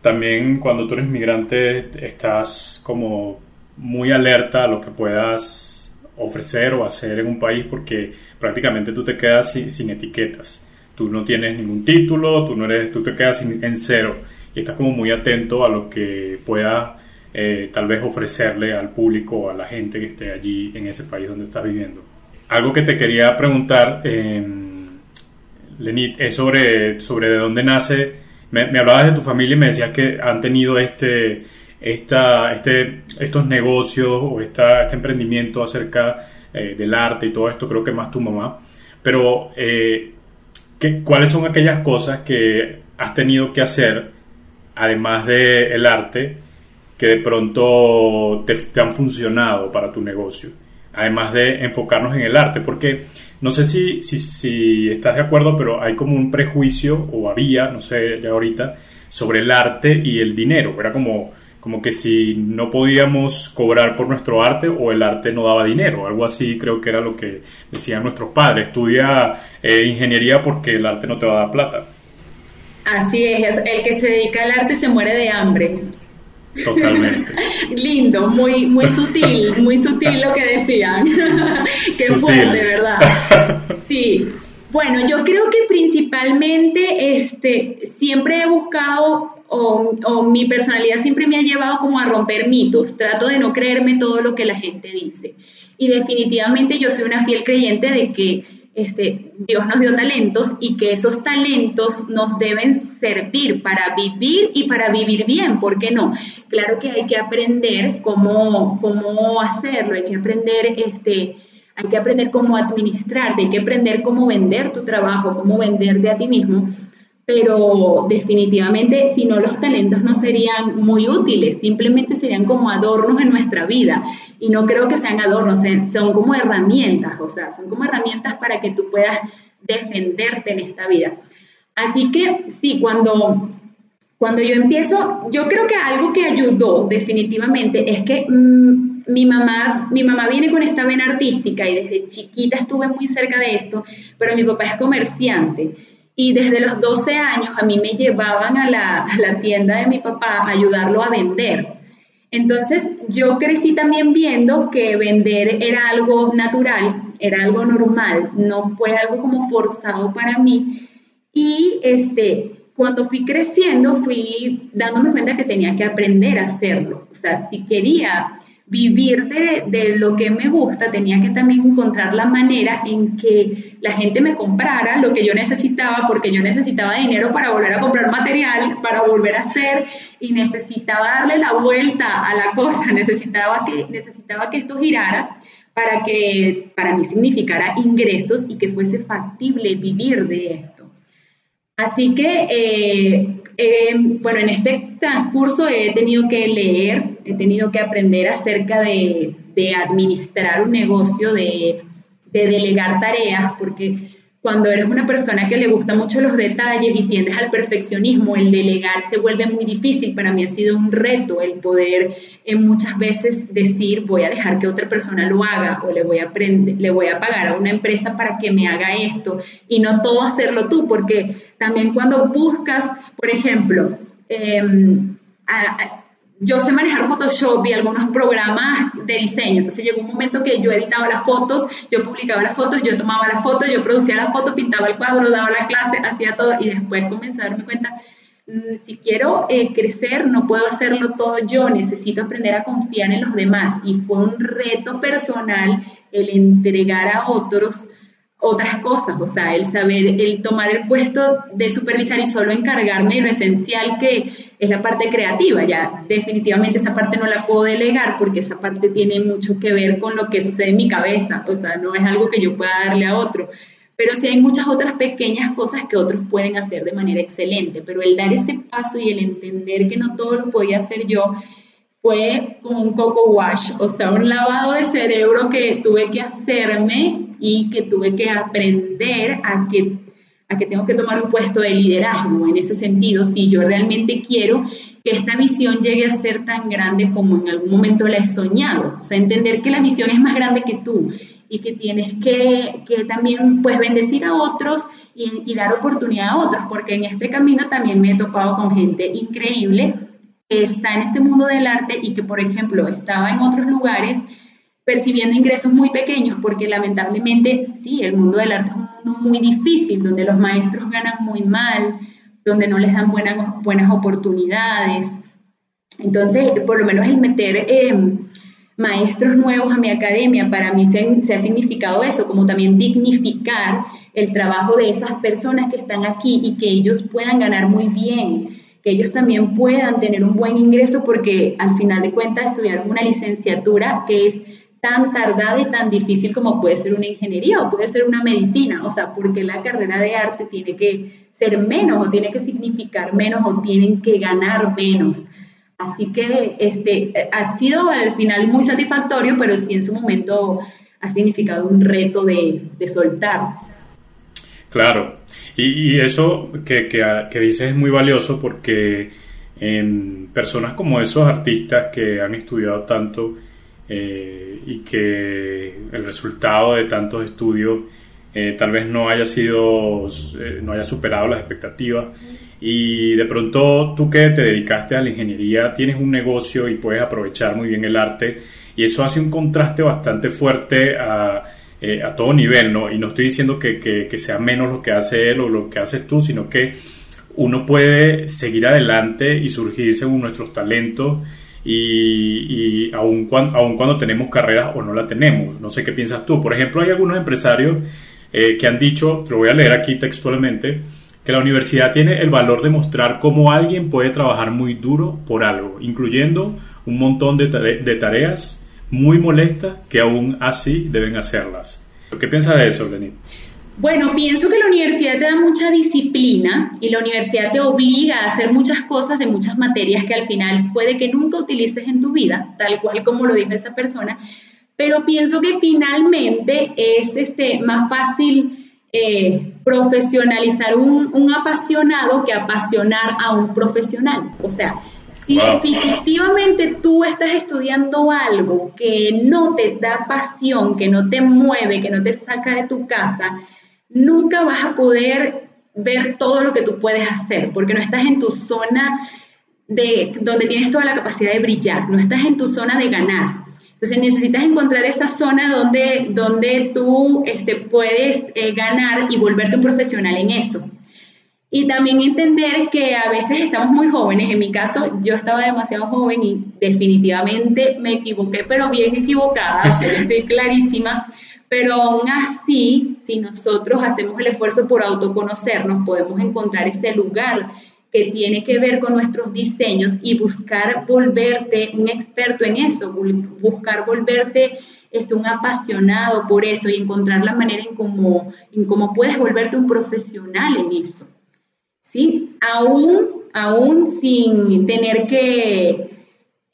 Speaker 1: también cuando tú eres migrante, estás como muy alerta a lo que puedas ofrecer o hacer en un país porque prácticamente tú te quedas sin, etiquetas. Tú no tienes ningún título, tú, no eres, tú te quedas en cero y estás como muy atento a lo que pueda eh, tal vez ofrecerle al público o a la gente que esté allí en ese país donde estás viviendo. Algo que te quería preguntar, eh, Lenit, es sobre, sobre de dónde nace. Me, hablabas de tu familia y me decías que han tenido este, esta, este, estos negocios o esta, este emprendimiento acerca eh, del arte y todo esto, creo que más tu mamá. Pero, eh, ¿qué, ¿cuáles son aquellas cosas que has tenido que hacer, además del el arte, que de pronto te han funcionado para tu negocio? Además de enfocarnos en el arte, porque no sé si, si, estás de acuerdo, pero hay como un prejuicio, o había, no sé ya ahorita, sobre el arte y el dinero. Era como, como que si no podíamos cobrar por nuestro arte o el arte no daba dinero, algo así creo que era lo que decían nuestros padres. Estudia eh, ingeniería porque el arte no te va a dar plata.
Speaker 2: Así es, el que se dedica al arte se muere de hambre.
Speaker 1: Totalmente.
Speaker 2: Lindo, muy, muy sutil, muy sutil lo que decían. Qué fuerte, ¿verdad? Sí. Bueno, yo creo que principalmente este, siempre he buscado, o, o, mi personalidad siempre me ha llevado como a romper mitos. Trato de no creerme todo lo que la gente dice. Y definitivamente yo soy una fiel creyente de que este, Dios nos dio talentos y que esos talentos nos deben servir para vivir y para vivir bien, ¿por qué no? Claro que hay que aprender cómo, cómo hacerlo, hay que aprender este, hay que aprender cómo administrarte, hay que aprender cómo vender tu trabajo, cómo venderte a ti mismo, pero definitivamente si no los talentos no serían muy útiles, simplemente serían como adornos en nuestra vida y no creo que sean adornos, son como herramientas, o sea, son como herramientas para que tú puedas defenderte en esta vida. Así que sí, cuando, cuando yo empiezo, yo creo que algo que ayudó definitivamente es que mm, mi, mamá, mi mamá viene con esta vena artística y desde chiquita estuve muy cerca de esto, pero mi papá es comerciante. Y desde los 12 años a mí me llevaban a la, tienda de mi papá a ayudarlo a vender. Entonces yo crecí también viendo que vender era algo natural, era algo normal, no fue algo como forzado para mí. Y este, cuando fui creciendo fui dándome cuenta que tenía que aprender a hacerlo. O sea, si quería vivir de, lo que me gusta, tenía que también encontrar la manera en que la gente me comprara lo que yo necesitaba, porque yo necesitaba dinero para volver a comprar material, para volver a hacer, y necesitaba darle la vuelta a la cosa, necesitaba que, necesitaba que esto girara para que para mí significara ingresos y que fuese factible vivir de esto. Así que eh, eh, bueno, en este transcurso he tenido que leer, he tenido que aprender acerca de, administrar un negocio, de, de delegar tareas, porque cuando eres una persona que le gusta mucho los detalles y tiendes al perfeccionismo, el delegar se vuelve muy difícil. Para mí ha sido un reto el poder en muchas veces decir voy a dejar que otra persona lo haga o le voy a, le voy a pagar a una empresa para que me haga esto y no todo hacerlo tú, porque también cuando buscas, por ejemplo, em, yo sé manejar Photoshop y algunos programas de diseño. Entonces llegó un momento que yo editaba las fotos, yo publicaba las fotos, yo tomaba las fotos, yo producía las fotos, pintaba el cuadro, daba la clase, hacía todo y después comencé a darme cuenta, mm, si quiero eh, crecer no puedo hacerlo todo yo, necesito aprender a confiar en los demás. Y fue un reto personal el entregar a otros otras cosas, o sea, el saber, el tomar el puesto de supervisar y solo encargarme de lo esencial que es la parte creativa, ya definitivamente esa parte no la puedo delegar porque esa parte tiene mucho que ver con lo que sucede en mi cabeza, o sea, no es algo que yo pueda darle a otro, pero sí hay muchas otras pequeñas cosas que otros pueden hacer de manera excelente, pero el dar ese paso y el entender que no todo lo podía hacer yo, fue como un coco wash, o sea, un lavado de cerebro que tuve que hacerme y que tuve que aprender a que, a que tengo que tomar un puesto de liderazgo en ese sentido, si yo realmente quiero que esta visión llegue a ser tan grande como en algún momento la he soñado, o sea, entender que la visión es más grande que tú y que tienes que, que también pues bendecir a otros y, y dar oportunidad a otros, porque en este camino también me he topado con gente increíble está en este mundo del arte y que, por ejemplo, estaba en otros lugares percibiendo ingresos muy pequeños, porque lamentablemente sí, el mundo del arte es un mundo muy difícil, donde los maestros ganan muy mal, donde no les dan buenas, buenas oportunidades. Entonces, por lo menos el meter em, maestros nuevos a mi academia, para mí se, se, ha significado eso, como también dignificar el trabajo de esas personas que están aquí y que ellos puedan ganar muy bien que ellos también puedan tener un buen ingreso porque al final de cuentas estudiaron una licenciatura que es tan tardada y tan difícil como puede ser una ingeniería o puede ser una medicina, o sea, porque la carrera de arte tiene que ser menos o tiene que significar menos o tienen que ganar menos. Así que este, ha sido al final muy satisfactorio, pero sí en su momento ha significado un reto de, de soltar.
Speaker 1: Claro, y, eso que, que, dices es muy valioso porque en personas como esos artistas que han estudiado tanto eh, y que el resultado de tantos estudios eh, tal vez no haya sido, eh, no haya superado las expectativas. Y de pronto tú que te dedicaste a la ingeniería tienes un negocio y puedes aprovechar muy bien el arte y eso hace un contraste bastante fuerte a eh, a todo nivel, ¿no? Y no estoy diciendo que, que, sea menos lo que hace él o lo que haces tú, sino que uno puede seguir adelante y surgir según nuestros talentos y, y aun, cuando, cuando tenemos carreras o no la tenemos. No sé qué piensas tú. Por ejemplo, hay algunos empresarios eh, que han dicho, te lo voy a leer aquí textualmente, que la universidad tiene el valor de mostrar cómo alguien puede trabajar muy duro por algo, incluyendo un montón de, de tareas muy molesta que aún así deben hacerlas. ¿Qué piensas de eso, Lenit?
Speaker 2: Bueno, pienso que la universidad te da mucha disciplina y la universidad te obliga a hacer muchas cosas de muchas materias que al final puede que nunca utilices en tu vida, tal cual como lo dijo esa persona, pero pienso que finalmente es este, más fácil eh, profesionalizar un, un apasionado que apasionar a un profesional. O sea, si definitivamente tú estás estudiando algo que no te da pasión, que no te mueve, que no te saca de tu casa, nunca vas a poder ver todo lo que tú puedes hacer, porque no estás en tu zona de donde tienes toda la capacidad de brillar, no estás en tu zona de ganar. Entonces necesitas encontrar esa zona donde, donde tú este, puedes eh, ganar y volverte un profesional en eso. Y también entender que a veces estamos muy jóvenes. En mi caso, yo estaba demasiado joven y definitivamente me equivoqué, pero bien equivocada, o sea, estoy clarísima. Pero aún así, si nosotros hacemos el esfuerzo por autoconocernos, podemos encontrar ese lugar que tiene que ver con nuestros diseños y buscar volverte un experto en eso, buscar volverte este, un apasionado por eso y encontrar la manera en cómo, en cómo puedes volverte un profesional en eso. ¿sí? Aún, aún sin tener que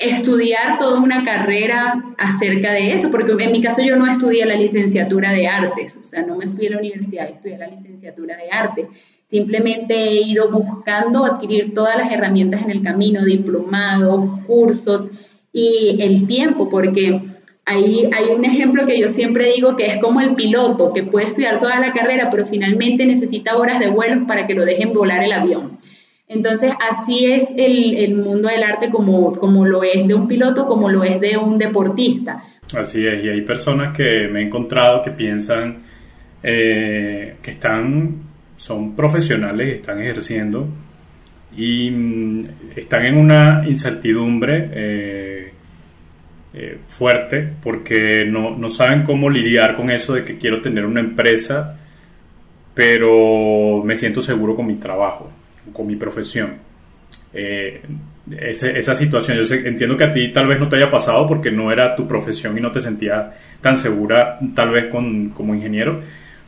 Speaker 2: estudiar toda una carrera acerca de eso, porque en mi caso yo no estudié la licenciatura de artes, o sea, no me fui a la universidad a estudiar la licenciatura de arte, simplemente he ido buscando adquirir todas las herramientas en el camino, diplomados, cursos y el tiempo, porque hay, hay un ejemplo que yo siempre digo que es como el piloto, que puede estudiar toda la carrera, pero finalmente necesita horas de vuelo para que lo dejen volar el avión. Entonces, así es el, mundo del arte como, como lo es de un piloto, como lo es de un deportista.
Speaker 1: Así es, y hay personas que me he encontrado que piensan eh, que están, son profesionales, están ejerciendo y mm, están en una incertidumbre eh, eh, fuerte porque no, no saben cómo lidiar con eso de que quiero tener una empresa, pero me siento seguro con mi trabajo con mi profesión. Eh, esa situación, yo entiendo que a ti tal vez no te haya pasado porque no era tu profesión y no te sentías tan segura tal vez con, como ingeniero,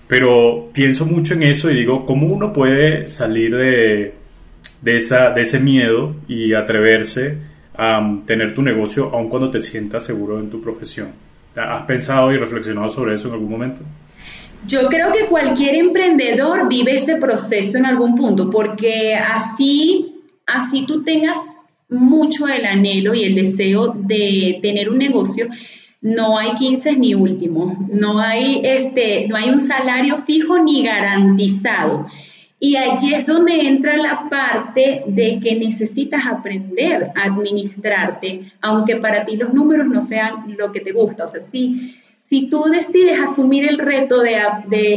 Speaker 1: pero pienso mucho en eso y digo, ¿cómo uno puede salir de, de, esa, de ese miedo y atreverse a um, tener tu negocio aun cuando te sientas seguro en tu profesión? ¿Has pensado y reflexionado sobre eso en algún momento?
Speaker 2: Yo creo que cualquier emprendedor vive ese proceso en algún punto, porque así, así tú tengas mucho el anhelo y el deseo de tener un negocio, no hay 15 ni último, no hay, este, no hay un salario fijo ni garantizado. Y allí es donde entra la parte de que necesitas aprender a administrarte, aunque para ti los números no sean lo que te gusta. O sea, sí, si tú decides asumir el reto de,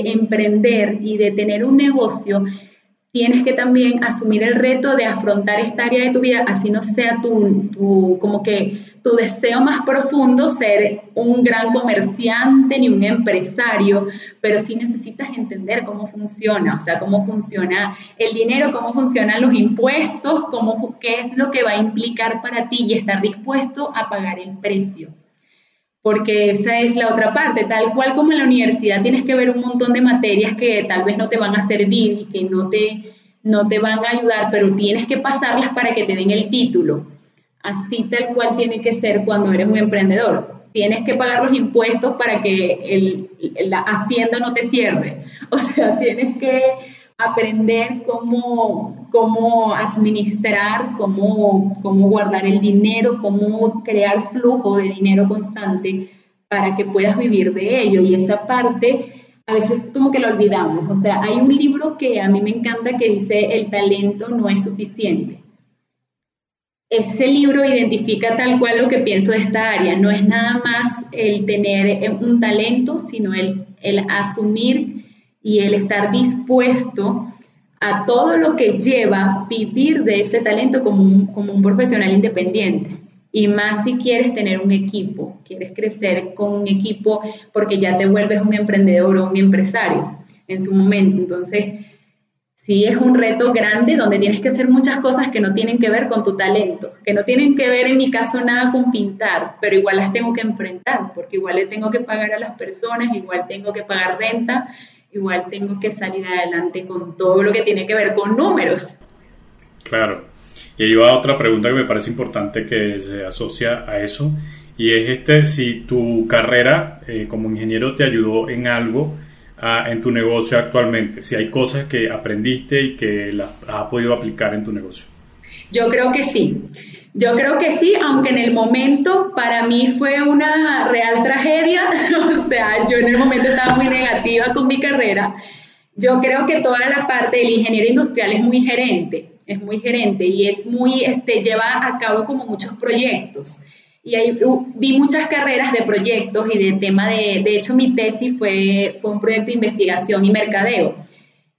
Speaker 2: emprender y de tener un negocio, tienes que también asumir el reto de afrontar esta área de tu vida, así no sea tu, como que tu deseo más profundo ser un gran comerciante ni un empresario, pero sí necesitas entender cómo funciona, o sea, cómo funciona el dinero, cómo funcionan los impuestos, cómo, qué es lo que va a implicar para ti y estar dispuesto a pagar el precio porque esa es la otra parte, tal cual como en la universidad tienes que ver un montón de materias que tal vez no te van a servir y que no te, no te van a ayudar, pero tienes que pasarlas para que te den el título. Así tal cual tiene que ser cuando eres un emprendedor. Tienes que pagar los impuestos para que el, la hacienda no te cierre. O sea, tienes que aprender cómo, cómo administrar, cómo, cómo guardar el dinero, cómo crear flujo de dinero constante para que puedas vivir de ello. Y esa parte a veces como que lo olvidamos. O sea, hay un libro que a mí me encanta que dice el talento no es suficiente. Ese libro identifica tal cual lo que pienso de esta área. No es nada más el tener un talento, sino el, el asumir y el estar dispuesto a todo lo que lleva vivir de ese talento como un, como un profesional independiente. Y más si quieres tener un equipo, quieres crecer con un equipo porque ya te vuelves un emprendedor o un empresario en su momento. Entonces, sí es un reto grande donde tienes que hacer muchas cosas que no tienen que ver con tu talento, que no tienen que ver en mi caso nada con pintar, pero igual las tengo que enfrentar, porque igual le tengo que pagar a las personas, igual tengo que pagar renta, igual tengo que salir adelante con todo lo que tiene que ver con números.
Speaker 1: Claro. Y ahí va otra pregunta que me parece importante que se asocia a eso, y es este, si tu carrera eh, como ingeniero te ayudó en algo en tu negocio actualmente, si hay cosas que aprendiste y que las has podido aplicar en tu negocio.
Speaker 2: Yo creo que sí. Yo creo que sí, aunque en el momento para mí fue una real tragedia, o sea, yo en el momento estaba muy negativa con mi carrera. Yo creo que toda la parte del ingeniero industrial es muy gerente, es muy gerente y es muy, este, lleva a cabo como muchos proyectos. Y ahí vi muchas carreras de proyectos y de tema de, de hecho mi tesis fue, fue un proyecto de investigación y mercadeo.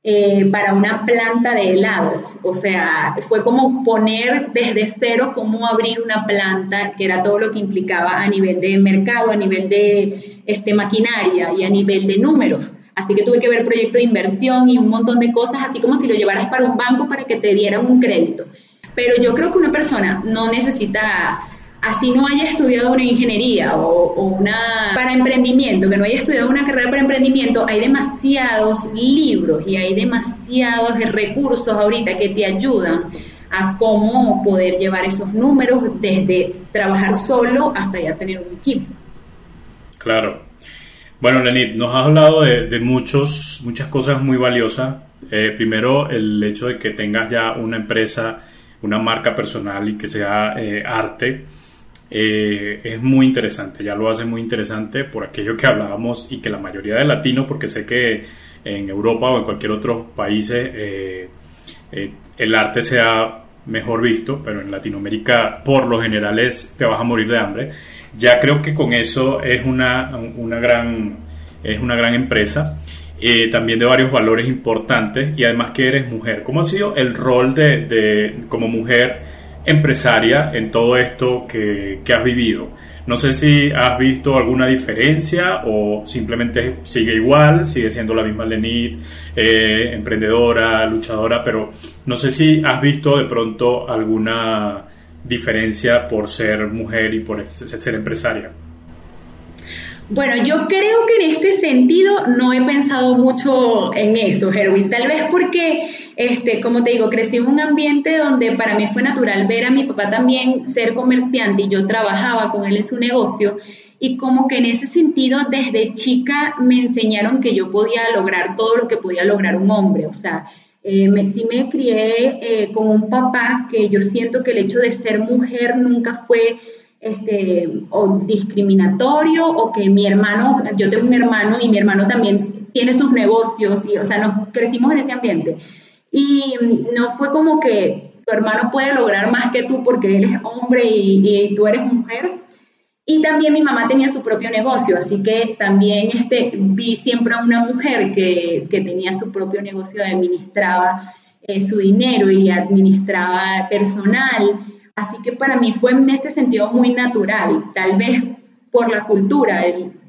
Speaker 2: Eh, para una planta de helados. O sea, fue como poner desde cero cómo abrir una planta, que era todo lo que implicaba a nivel de mercado, a nivel de este, maquinaria y a nivel de números. Así que tuve que ver proyecto de inversión y un montón de cosas, así como si lo llevaras para un banco para que te dieran un crédito. Pero yo creo que una persona no necesita así no haya estudiado una ingeniería o, una para emprendimiento, que no haya estudiado una carrera para emprendimiento, hay demasiados libros y hay demasiados recursos ahorita que te ayudan a cómo poder llevar esos números desde trabajar solo hasta ya tener un equipo.
Speaker 1: Claro. Bueno, Lenit, nos has hablado de, muchos, muchas cosas muy valiosas. Eh, primero, el hecho de que tengas ya una empresa, una marca personal y que sea eh, arte, eh, es muy interesante. Ya lo hace muy interesante por aquello que hablábamos y que la mayoría de latinos, porque sé que en Europa o en cualquier otro país el arte sea mejor visto, pero en Latinoamérica por lo general es te vas a morir de hambre ya creo que con eso es una, una, gran, es una gran empresa. Eh, también de varios valores importantes y además que eres mujer. ¿Cómo ha sido el rol de, de como mujer empresaria en todo esto que, que, has vivido? No sé si has visto alguna diferencia o simplemente sigue igual, sigue siendo la misma Lenit, eh, emprendedora, luchadora, pero no sé si has visto de pronto alguna diferencia por ser mujer y por ser empresaria?
Speaker 2: Bueno, yo creo que en este sentido no he pensado mucho en eso, Herwin. Tal vez porque, este, como te digo, crecí en un ambiente donde para mí fue natural ver a mi papá también ser comerciante y yo trabajaba con él en su negocio. Y como que en ese sentido, desde chica me enseñaron que yo podía lograr todo lo que podía lograr un hombre. O sea, eh, me, me crié eh, con un papá que yo siento que el hecho de ser mujer nunca fue este, o discriminatorio o que mi hermano, yo tengo un hermano y mi hermano también tiene sus negocios y, o sea, nos crecimos en ese ambiente. Y no fue como que tu hermano puede lograr más que tú porque él es hombre y, y tú eres mujer. Y también mi mamá tenía su propio negocio, así que también este, vi siempre a una mujer que, que tenía su propio negocio, administraba eh, su dinero y administraba personal. Así que para mí fue en este sentido muy natural, tal vez por la cultura.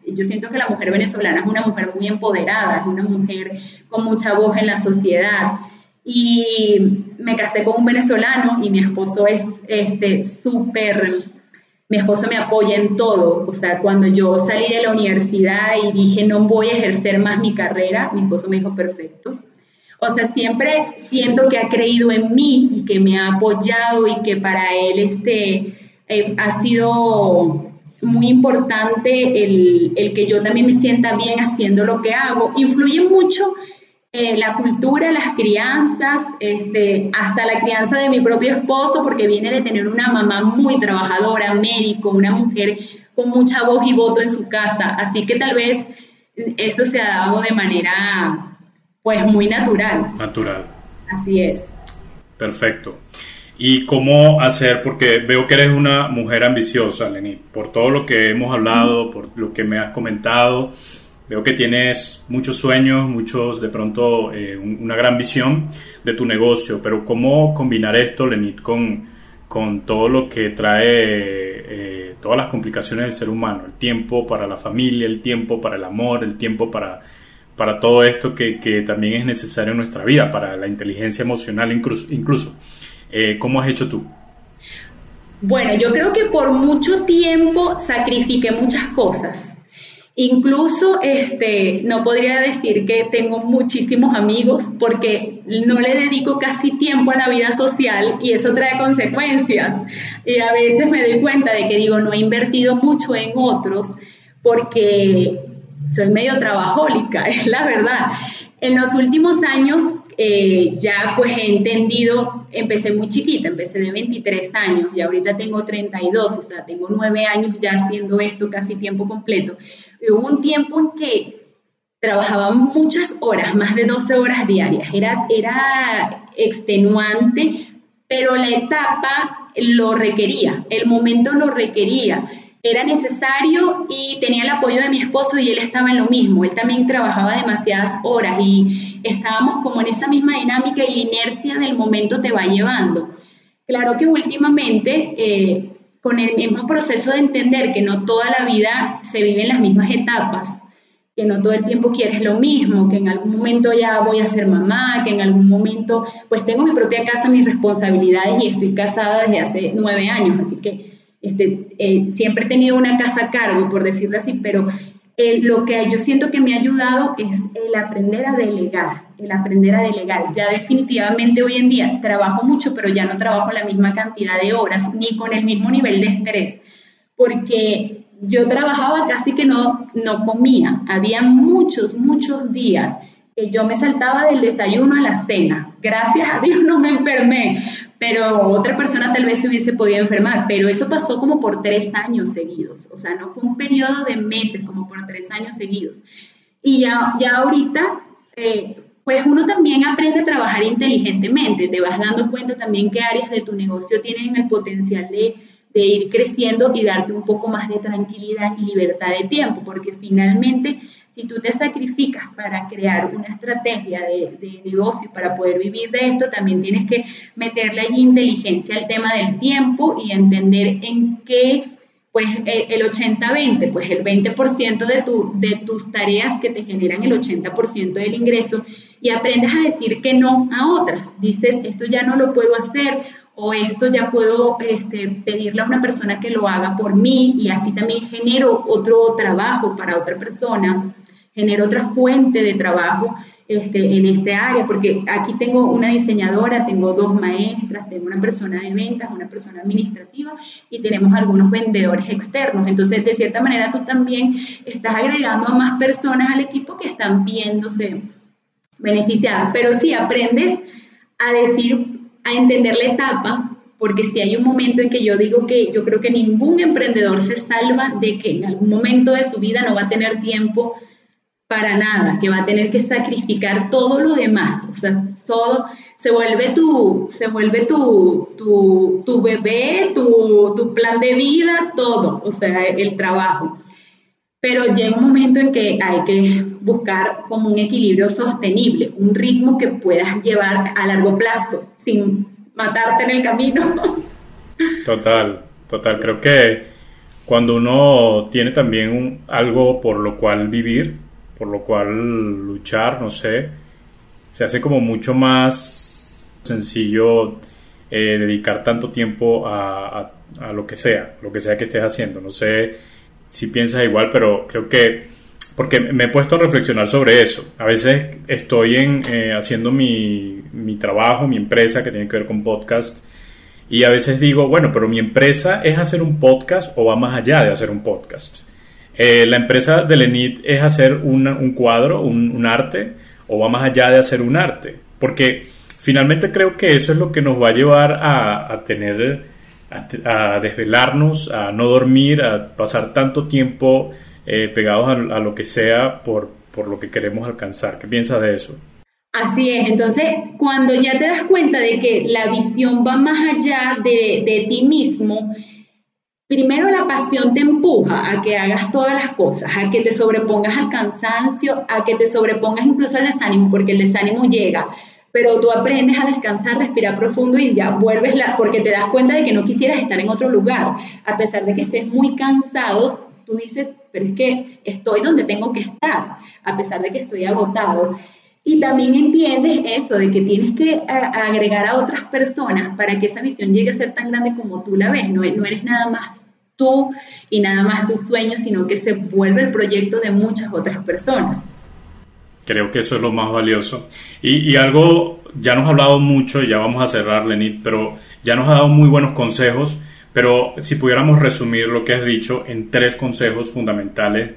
Speaker 2: yo siento que la mujer venezolana es una mujer muy empoderada, es una mujer con mucha voz en la sociedad. Y me casé con un venezolano y mi esposo es este súper mi esposo me apoya en todo. O sea, cuando yo salí de la universidad y dije no voy a ejercer más mi carrera, mi esposo me dijo perfecto. O sea, siempre siento que ha creído en mí y que me ha apoyado y que para él este, eh, ha sido muy importante el, el, que yo también me sienta bien haciendo lo que hago. Influye mucho eh, la cultura, las crianzas, este, hasta la crianza de mi propio esposo, porque viene de tener una mamá muy trabajadora, médico, una mujer con mucha voz y voto en su casa. Así que tal vez eso se ha dado de manera, pues, muy natural.
Speaker 1: Natural.
Speaker 2: Así es.
Speaker 1: Perfecto. ¿Y cómo hacer? Porque veo que eres una mujer ambiciosa, Lenny, por todo lo que hemos hablado, por lo que me has comentado. Veo que tienes muchos sueños, muchos, de pronto, eh, una gran visión de tu negocio, pero ¿cómo combinar esto, Lenit, con, con todo lo que trae, eh, todas las complicaciones del ser humano? El tiempo para la familia, el tiempo para el amor, el tiempo para, para todo esto que, que también es necesario en nuestra vida, para la inteligencia emocional incluso. Eh, ¿Cómo has hecho tú?
Speaker 2: Bueno, yo creo que por mucho tiempo sacrifiqué muchas cosas Incluso este, no podría decir que tengo muchísimos amigos porque no le dedico casi tiempo a la vida social y eso trae consecuencias. Y a veces me doy cuenta de que digo, no he invertido mucho en otros porque soy medio trabajólica, es la verdad. En los últimos años eh, ya pues he entendido, empecé muy chiquita, empecé de 23 años y ahorita tengo 32, o sea, tengo 9 años ya haciendo esto casi tiempo completo. Y hubo un tiempo en que trabajaba muchas horas, más de 12 horas diarias, era, era extenuante, pero la etapa lo requería, el momento lo requería era necesario y tenía el apoyo de mi esposo y él estaba en lo mismo. Él también trabajaba demasiadas horas y estábamos como en esa misma dinámica y la inercia del momento te va llevando. Claro que últimamente, eh, con el mismo proceso de entender que no toda la vida se vive en las mismas etapas, que no todo el tiempo quieres lo mismo, que en algún momento ya voy a ser mamá, que en algún momento pues tengo mi propia casa, mis responsabilidades y estoy casada desde hace nueve años, así que este, eh, siempre he tenido una casa a cargo, por decirlo así, pero eh, lo que yo siento que me ha ayudado es el aprender a delegar. el aprender a delegar. Ya definitivamente hoy en día trabajo mucho, pero ya no trabajo la misma cantidad de horas ni con el mismo nivel de estrés, porque yo trabajaba casi que no, no comía. Había muchos, muchos días que yo me saltaba del desayuno a la cena. Gracias a Dios no me enfermé, pero otra persona tal vez se hubiese podido enfermar, pero eso pasó como por tres años seguidos, o sea, no fue un periodo de meses, como por tres años seguidos. Y ya, ya ahorita, eh, pues uno también aprende a trabajar inteligentemente, te vas dando cuenta también qué áreas de tu negocio tienen el potencial de, de ir creciendo y darte un poco más de tranquilidad y libertad de tiempo, porque finalmente si tú te sacrificas para crear una estrategia de, negocio para poder vivir de esto, también tienes que meterle allí inteligencia al tema del tiempo y entender en qué, pues eh, el 80-20, pues el 20% de, tu, de tus tareas que te generan el 80% del ingreso y aprendes a decir que no a otras. Dices, esto ya no lo puedo hacer o esto ya puedo este, pedirle a una persona que lo haga por mí y así también genero otro trabajo para otra persona genero otra fuente de trabajo este, en este área, porque aquí tengo una diseñadora, tengo dos maestras, tengo una persona de ventas, una persona administrativa y tenemos algunos vendedores externos. Entonces, de cierta manera, tú también estás agregando a más personas al equipo que están viéndose beneficiadas. Pero sí, aprendes a decir, a entender la etapa, porque si hay un momento en que yo digo que yo creo que ningún emprendedor se salva de que en algún momento de su vida no va a tener tiempo para nada, que va a tener que sacrificar todo lo demás, o sea, todo se vuelve tu, se vuelve tu, tu, tu bebé, tu, tu, plan de vida, todo, o sea, el trabajo. Pero llega un momento en que hay que buscar como un equilibrio sostenible, un ritmo que puedas llevar a largo plazo, sin matarte en el camino.
Speaker 1: Total, total, creo que cuando uno tiene también algo por lo cual vivir, por lo cual luchar, no sé, se hace como mucho más sencillo eh, dedicar tanto tiempo a, a, lo que sea, lo que sea que estés haciendo. No sé si piensas igual, pero creo que, porque me he puesto a reflexionar sobre eso. A veces estoy en, eh, haciendo mi, mi trabajo, mi empresa que tiene que ver con podcast. Y a veces digo, bueno, pero mi empresa es hacer un podcast o va más allá de hacer un podcast. Eh, la empresa de Lenit es hacer un cuadro, un, arte, o va más allá de hacer un arte. Porque finalmente creo que eso es lo que nos va a llevar a, tener, a, desvelarnos, a no dormir, a pasar tanto tiempo eh, pegados a, lo que sea por, por lo que queremos alcanzar. ¿Qué piensas de eso?
Speaker 2: Así es, entonces cuando ya te das cuenta de que la visión va más allá de, de ti mismo, Primero la pasión te empuja a que hagas todas las cosas, a que te sobrepongas al cansancio, a que te sobrepongas incluso al desánimo, porque el desánimo llega, pero tú aprendes a descansar, respirar profundo y ya vuelves, la, porque te das cuenta de que no quisieras estar en otro lugar. A pesar de que estés muy cansado, tú dices, pero es que estoy donde tengo que estar, a pesar de que estoy agotado. Y también entiendes eso, de que tienes que agregar a otras personas para que esa visión llegue a ser tan grande como tú la ves. No, no eres nada más tú y nada más tus sueños, sino que se vuelve el proyecto de muchas otras personas.
Speaker 1: Creo que eso es lo más valioso. Y, y algo, ya nos ha hablado mucho, ya vamos a cerrar, Lenit, pero ya nos ha dado muy buenos consejos. Pero si pudiéramos resumir lo que has dicho en tres consejos fundamentales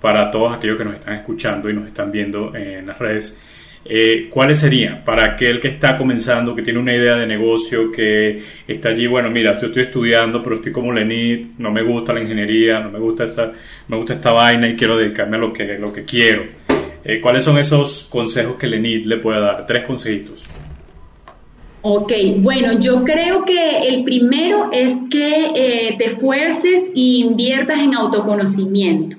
Speaker 1: para todos aquellos que nos están escuchando y nos están viendo en las redes, eh, ¿cuáles serían para aquel que está comenzando, que tiene una idea de negocio, que está allí, bueno, mira, yo estoy estudiando, pero estoy como Lenit, no me gusta la ingeniería, no me gusta esta, me gusta esta vaina y quiero dedicarme a lo que, lo que quiero? Eh, ¿Cuáles son esos consejos que Lenit le puede dar? Tres consejitos.
Speaker 2: Ok, bueno, yo creo que el primero es que eh, te esfuerces e inviertas en autoconocimiento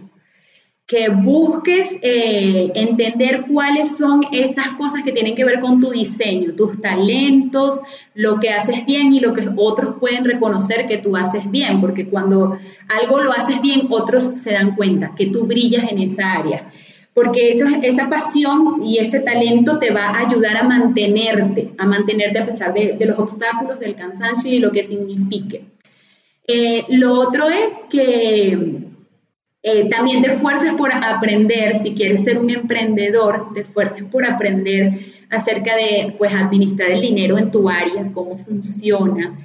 Speaker 2: que busques eh, entender cuáles son esas cosas que tienen que ver con tu diseño, tus talentos, lo que haces bien y lo que otros pueden reconocer que tú haces bien, porque cuando algo lo haces bien, otros se dan cuenta que tú brillas en esa área. Porque esa pasión y ese talento te va a ayudar a mantenerte, a mantenerte a pesar de, los obstáculos, del cansancio y de lo que signifique. Eh, lo otro es que Eh, también te esfuerces por aprender, si quieres ser un emprendedor, te esfuerces por aprender acerca de pues, administrar el dinero en tu área, cómo funciona,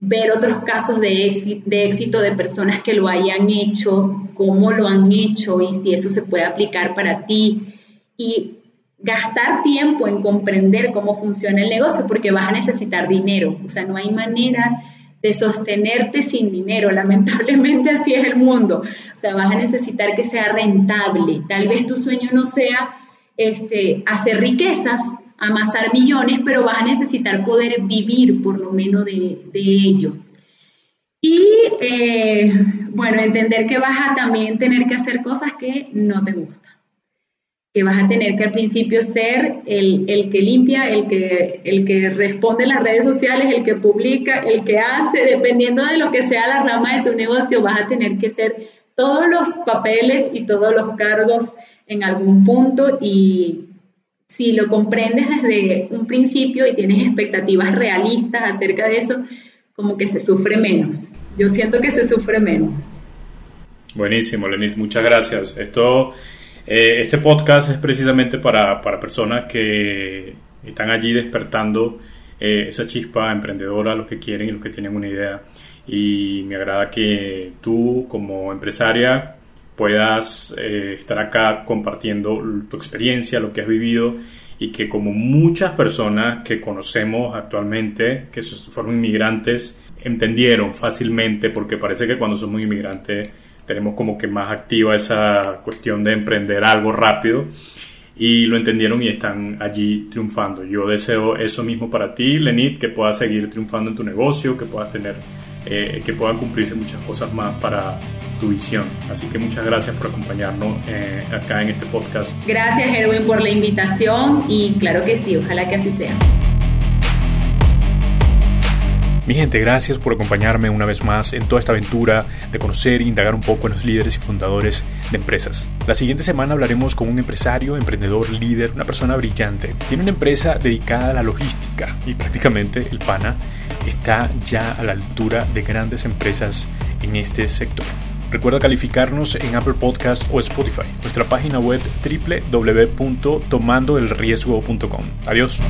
Speaker 2: ver otros casos de de éxito de personas que lo hayan hecho, cómo lo han hecho y si eso se puede aplicar para ti. Y gastar tiempo en comprender cómo funciona el negocio porque vas a necesitar dinero. O sea, no hay manera de sostenerte sin dinero. Lamentablemente así es el mundo. O sea, vas a necesitar que sea rentable. Tal vez tu sueño no sea este, hacer riquezas, amasar millones, pero vas a necesitar poder vivir por lo menos de, ello. Y eh, bueno, entender que vas a también tener que hacer cosas que no te gustan. Que vas a tener que al principio ser el, que limpia, el que, el que responde las redes sociales, el que publica, el que hace, dependiendo de lo que sea la rama de tu negocio, vas a tener que ser todos los papeles y todos los cargos en algún punto. Y si lo comprendes desde un principio y tienes expectativas realistas acerca de eso, como que se sufre menos. Yo siento que se sufre menos.
Speaker 1: Buenísimo, Lenit, muchas gracias. Esto eh, este podcast es precisamente para, personas que están allí despertando eh, esa chispa emprendedora, los que quieren y los que tienen una idea. Y me agrada que tú como empresaria puedas eh, estar acá compartiendo tu experiencia, lo que has vivido y que como muchas personas que conocemos actualmente, que fueron inmigrantes, entendieron fácilmente, porque parece que cuando somos inmigrantes tenemos como que más activa esa cuestión de emprender algo rápido y lo entendieron y están allí triunfando. Yo deseo eso mismo para ti, Lenit, que puedas seguir triunfando en tu negocio, que puedas tener, eh, que puedan cumplirse muchas cosas más para tu visión. Así que muchas gracias por acompañarnos eh, acá en este podcast.
Speaker 2: Gracias, Erwin, por la invitación y claro que sí, ojalá que así sea.
Speaker 3: Mi gente, gracias por acompañarme una vez más en toda esta aventura de conocer e indagar un poco en los líderes y fundadores de empresas. La siguiente semana hablaremos con un empresario, emprendedor, líder, una persona brillante. Tiene una empresa dedicada a la logística y prácticamente el PANA está ya a la altura de grandes empresas en este sector. Recuerda calificarnos en Apple Podcast o Spotify. Nuestra página web www.tomandoelriesgo.com. Adiós.